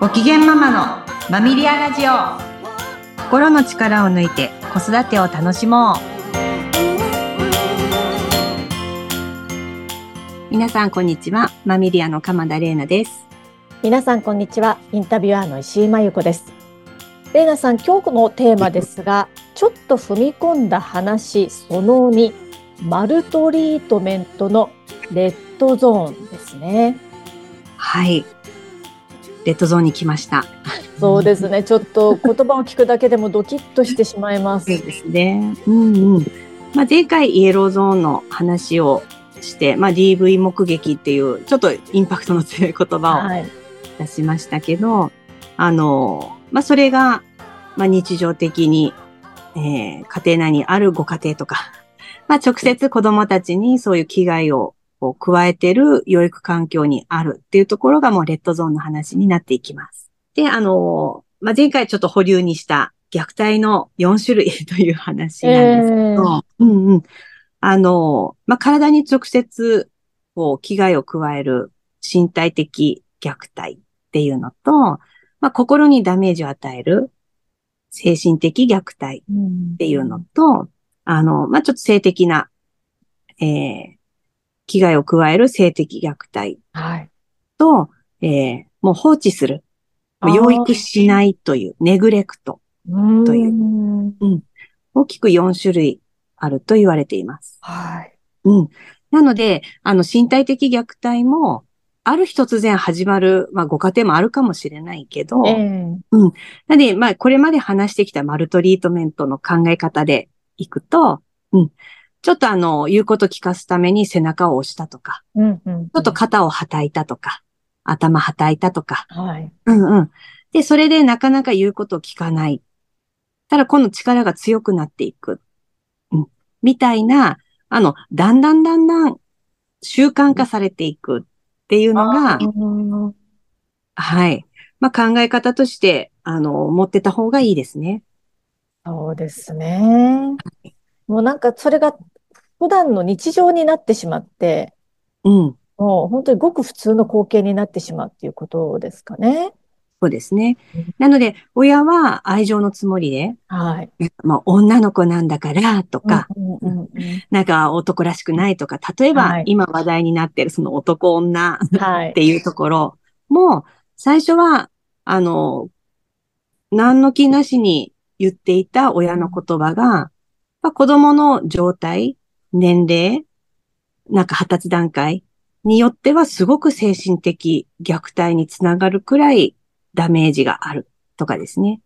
ご機嫌ママのマミリアラジオ。心の力を抜いて子育てを楽しもう。皆さんこんにちはマミリアの鎌田玲奈です。皆さんこんにちはインタビュアーの石井真由子です。玲奈さん今日のテーマですが ちょっと踏み込んだ話その2マルトリートメントのレッドゾーンですね。はいレッドゾーンに来ました。そうですね。ちょっと言葉を聞くだけでもドキッとしてしまいます。そうですね。うんうん。まあ、前回イエローゾーンの話をして、まあ、DV 目撃っていうちょっとインパクトの強い言葉を出しましたけど、はい、あの、まあ、それが、まあ、日常的に、えー、家庭内にあるご家庭とか、まあ、直接子供たちにそういう危害をを加えてる養育環境にあるっていうところがもうレッドゾーンの話になっていきます。で、あの、まあ、前回ちょっと保留にした虐待の4種類という話なんですけど、えー、うんうん。あの、まあ、体に直接、こう、危害を加える身体的虐待っていうのと、まあ、心にダメージを与える精神的虐待っていうのと、うん、あの、まあ、ちょっと性的な、えー、危害を加える性的虐待と、はい、えー、もう放置する。養育しないという、ネグレクトという、うん、大きく4種類あると言われています。はい。うん。なので、あの、身体的虐待も、ある日突然始まる、まあ、ご家庭もあるかもしれないけど、えー、うん。なので、まあ、これまで話してきたマルトリートメントの考え方でいくと、うん。ちょっとあの、言うこと聞かすために背中を押したとか、うんうんうん、ちょっと肩をはたいたとか、頭はたいたとか、はい。うんうん。で、それでなかなか言うことを聞かない。ただ、今度力が強くなっていく。うん。みたいな、あの、だんだんだんだん習慣化されていくっていうのが、はい。まあ、考え方として、あの、持ってた方がいいですね。そうですね。もうなんかそれが普段の日常になってしまって、うん。もう本当にごく普通の光景になってしまうっていうことですかね。そうですね。なので、親は愛情のつもりで、はい。まあ、女の子なんだからとか、なんか男らしくないとか、例えば今話題になってるその男女っていうところも、最初は、あの、何の気なしに言っていた親の言葉が、まあ、子供の状態、年齢、なんか発達段階によってはすごく精神的虐待につながるくらいダメージがあるとかですね。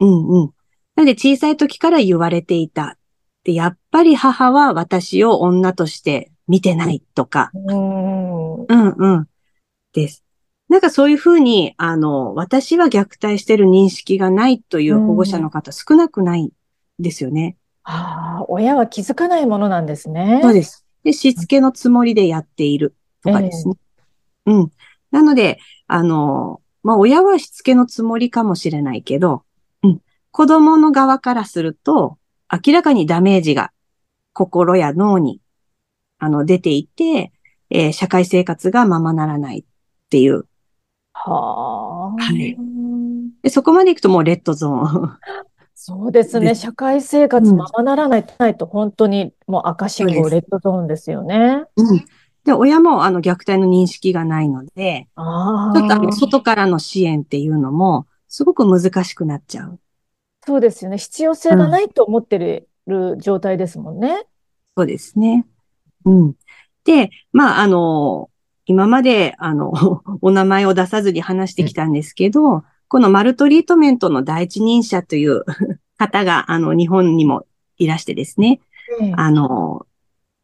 うんうん。なので小さい時から言われていた。で、やっぱり母は私を女として見てないとか。うんうん。です。なんかそういうふうに、あの、私は虐待してる認識がないという保護者の方少なくないですよね。ああ、親は気づかないものなんですね。そうです。で、しつけのつもりでやっているとかですね。えー、うん。なので、あの、まあ、親はしつけのつもりかもしれないけど、うん。子供の側からすると、明らかにダメージが心や脳に、あの、出ていて、えー、社会生活がままならないっていう。はあ。はい。でそこまで行くともうレッドゾーン。そうですね。社会生活ままならないと、本当にもう赤信号、レッドゾーンですよね。うん。で、親もあの虐待の認識がないので、ちょっとあの外からの支援っていうのも、すごく難しくなっちゃう。そうですよね。必要性がないと思ってる状態ですもんね。そうですね。うん。で、まあ、あの、今まで、あの、お名前を出さずに話してきたんですけど、このマルトリートメントの第一人者という 方が、あの、日本にもいらしてですね、うん、あの、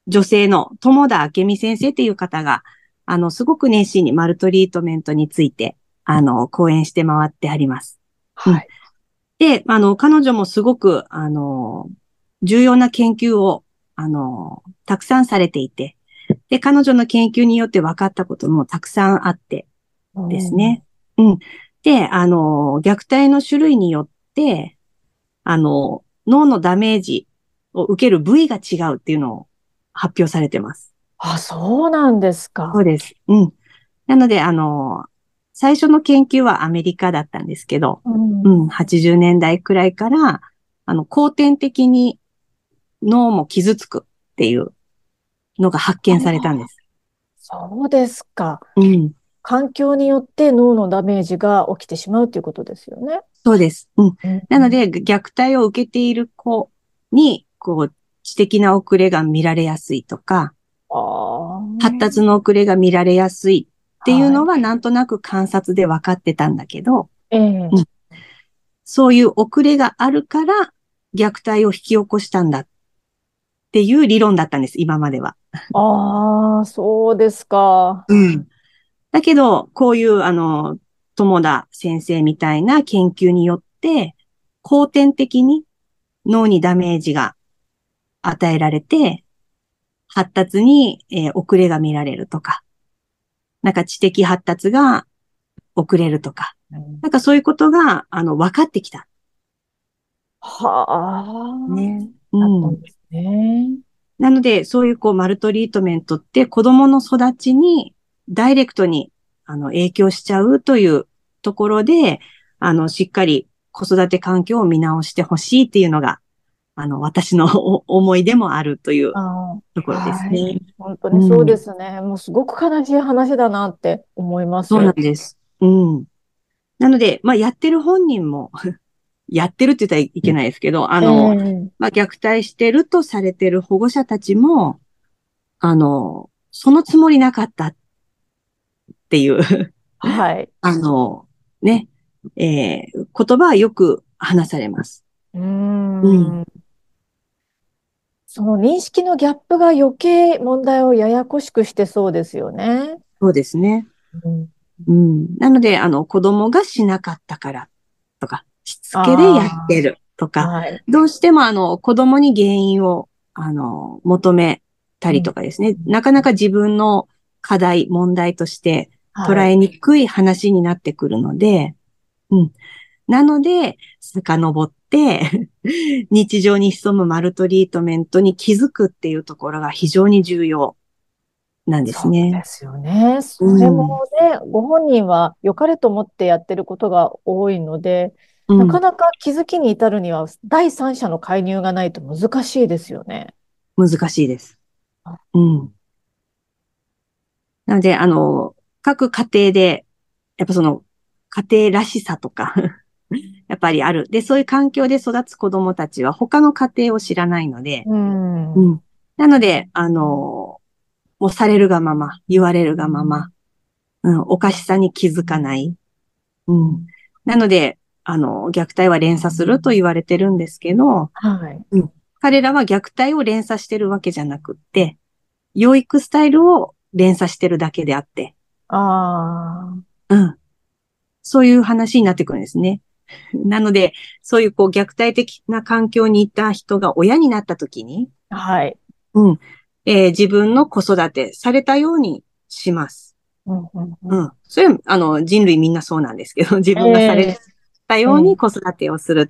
女性の友田明美先生っていう方が、あの、すごく熱心にマルトリートメントについて、あの、講演して回ってあります。はい。で、あの、彼女もすごく、あの、重要な研究を、あの、たくさんされていて、で、彼女の研究によって分かったこともたくさんあってですね。うん。で、あの、虐待の種類によって、あの、脳のダメージを受ける部位が違うっていうのを発表されてます。あ、そうなんですか。そうです。うん。なので、あの、最初の研究はアメリカだったんですけど、うん、うん、80年代くらいから、あの、後天的に脳も傷つくっていうのが発見されたんです。そうですか。うん。環境によって脳のダメージが起きてしまうということですよね。そうです。うん。うん、なので、虐待を受けている子に、こう、知的な遅れが見られやすいとか、発達の遅れが見られやすいっていうのはなんとなく観察で分かってたんだけど、うん、そういう遅れがあるから虐待を引き起こしたんだっていう理論だったんです、今までは。ああ、そうですか。うん。だけど、こういう、あの、友田先生みたいな研究によって、後天的に脳にダメージが与えられて、発達に、えー、遅れが見られるとか、なんか知的発達が遅れるとか、うん、なんかそういうことが、あの、分かってきた。はあ。ね。うん。ね。なので、そういうこう、マルトリートメントって子供の育ちにダイレクトに、あの、影響しちゃうというところで、あの、しっかり子育て環境を見直してほしいっていうのが、あの、私の 思いでもあるというところですね。はい、本当にそうですね、うん、もうすごく悲しい話だなって思います。そうなんです。うん。なので、まあ、やってる本人も やってるって言ったらいけないですけど、あの、えー、まあ、虐待してるとされてる保護者たちも、あの、そのつもりなかったっていうはい。あの、ね、えー、言葉はよく話されます。うん。うんその認識のギャップが余計問題をややこしくしてそうですよね。そうですね。うん。うん、なので、あの、子供がしなかったからとか、しつけでやってるとか、はい、どうしてもあの、子供に原因を、あの、求めたりとかですね、うん、なかなか自分の課題、問題として捉えにくい話になってくるので、はい、うん。なので、遡って、日常に潜むマルトリートメントに気づくっていうところが非常に重要なんですね。そうですよね。それもね、うん、ご本人は良かれと思ってやってることが多いので、うん、なかなか気づきに至るには第三者の介入がないと難しいですよね。難しいです。うん。なので、あの、各家庭で、やっぱその、家庭らしさとか やっぱりある。で、そういう環境で育つ子供たちは他の家庭を知らないので、うん、うん、なので、あの、もうされるがまま、言われるがまま、うん、おかしさに気づかない。うん。なので、あの、虐待は連鎖すると言われてるんですけど、はい。うん。彼らは虐待を連鎖してるわけじゃなくって、養育スタイルを連鎖してるだけであって。ああ。うん。そういう話になってくるんですね。なので、そういうこう虐待的な環境にいた人が親になった時に、はい。うん。えー、自分の子育てされたようにします。うん、うん、うん。それは、あの、人類みんなそうなんですけど、自分がされたように子育てをする。えー、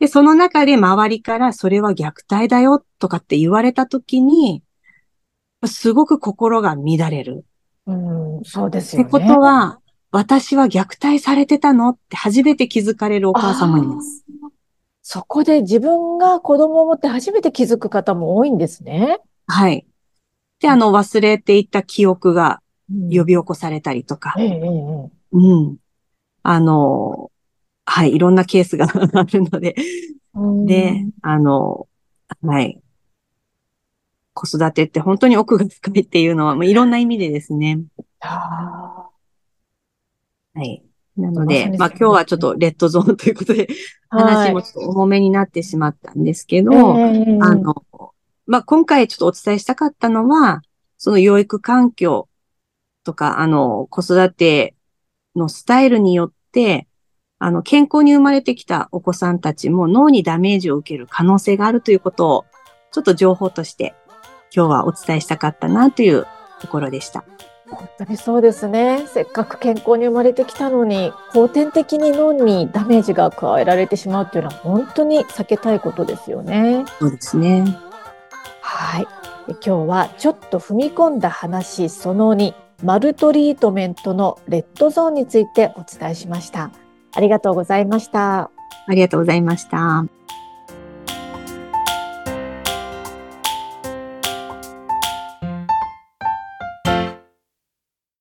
で、その中で周りからそれは虐待だよとかって言われた時に、すごく心が乱れる。うん、そうですよね。ってことは、私は虐待されてたのって初めて気づかれるお母さんもいます。そこで自分が子供を持って初めて気づく方も多いんですね。はい。で、あの、忘れていた記憶が呼び起こされたりとか。うん。うん、あの、はい、いろんなケースが あるので。で、あの、はい。子育てって本当に奥が深いっていうのは、もういろんな意味でですね。あはい。なので、まあ今日はちょっとレッドゾーンということで、話もちょっと重めになってしまったんですけど、はい、あの、まあ今回ちょっとお伝えしたかったのは、その養育環境とか、あの、子育てのスタイルによって、あの、健康に生まれてきたお子さんたちも脳にダメージを受ける可能性があるということを、ちょっと情報として今日はお伝えしたかったなというところでした。本当にそうですね。せっかく健康に生まれてきたのに、後天的に脳にダメージが加えられてしまうっていうのは本当に避けたいことですよね。そうですね。はい。今日はちょっと踏み込んだ話その2、マルトリートメントのレッドゾーンについてお伝えしました。ありがとうございました。ありがとうございました。